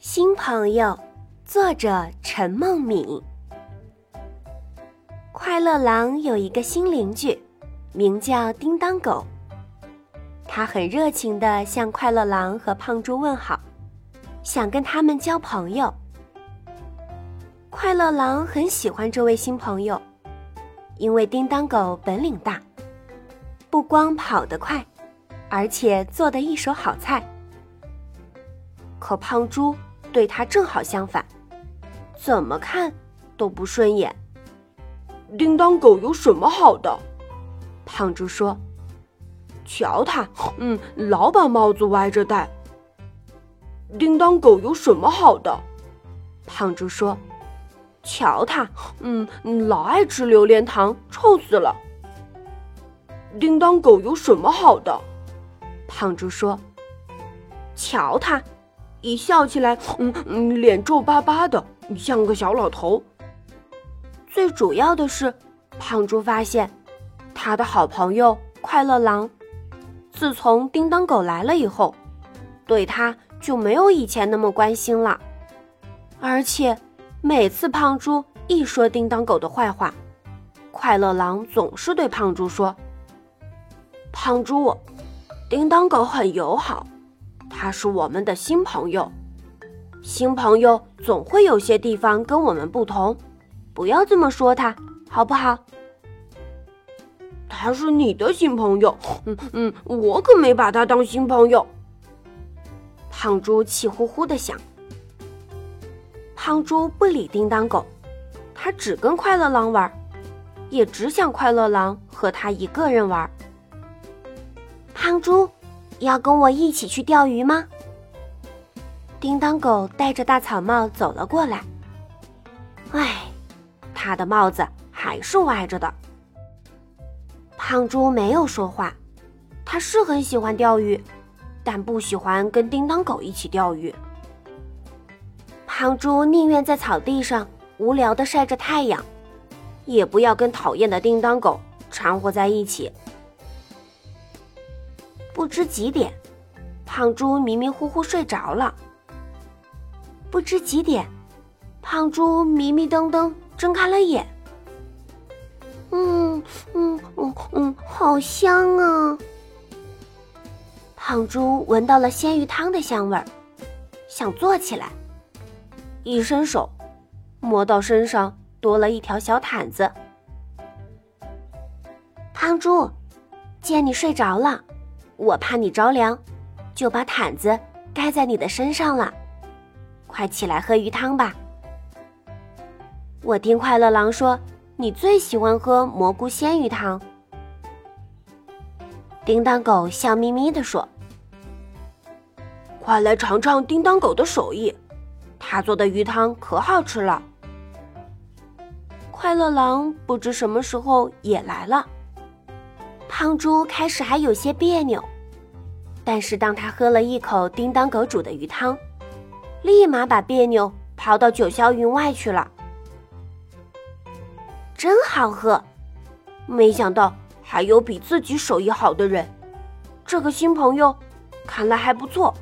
新朋友，作者陈梦敏。快乐狼有一个新邻居，名叫叮当狗。他很热情地向快乐狼和胖猪问好，想跟他们交朋友。快乐狼很喜欢这位新朋友，因为叮当狗本领大，不光跑得快，而且做得一手好菜。可胖猪。对他正好相反，怎么看都不顺眼。叮当狗有什么好的？胖猪说：“瞧他，嗯，老把帽子歪着戴。”叮当狗有什么好的？胖猪说：“瞧他，嗯，老爱吃榴莲糖，臭死了。”叮当狗有什么好的？胖猪说：“瞧他。”一笑起来，嗯嗯，脸皱巴巴的，像个小老头。最主要的是，胖猪发现，他的好朋友快乐狼，自从叮当狗来了以后，对他就没有以前那么关心了。而且，每次胖猪一说叮当狗的坏话，快乐狼总是对胖猪说：“胖猪，叮当狗很友好。”他是我们的新朋友，新朋友总会有些地方跟我们不同，不要这么说他，好不好？他是你的新朋友，嗯嗯，我可没把他当新朋友。胖猪气呼呼的想。胖猪不理叮当狗，他只跟快乐狼玩，也只想快乐狼和他一个人玩。胖猪。要跟我一起去钓鱼吗？叮当狗戴着大草帽走了过来。唉，他的帽子还是歪着的。胖猪没有说话，他是很喜欢钓鱼，但不喜欢跟叮当狗一起钓鱼。胖猪宁愿在草地上无聊的晒着太阳，也不要跟讨厌的叮当狗掺和在一起。不知几点，胖猪迷迷糊糊睡着了。不知几点，胖猪迷迷瞪瞪睁开了眼。嗯嗯嗯嗯，好香啊！胖猪闻到了鲜鱼汤的香味儿，想坐起来，一伸手，摸到身上多了一条小毯子。胖猪，见你睡着了。我怕你着凉，就把毯子盖在你的身上了。快起来喝鱼汤吧！我听快乐狼说，你最喜欢喝蘑菇鲜鱼汤。叮当狗笑眯眯地说：“快来尝尝叮当狗的手艺，他做的鱼汤可好吃了。”快乐狼不知什么时候也来了。胖猪开始还有些别扭，但是当他喝了一口叮当狗煮的鱼汤，立马把别扭抛到九霄云外去了。真好喝！没想到还有比自己手艺好的人。这个新朋友看来还不错。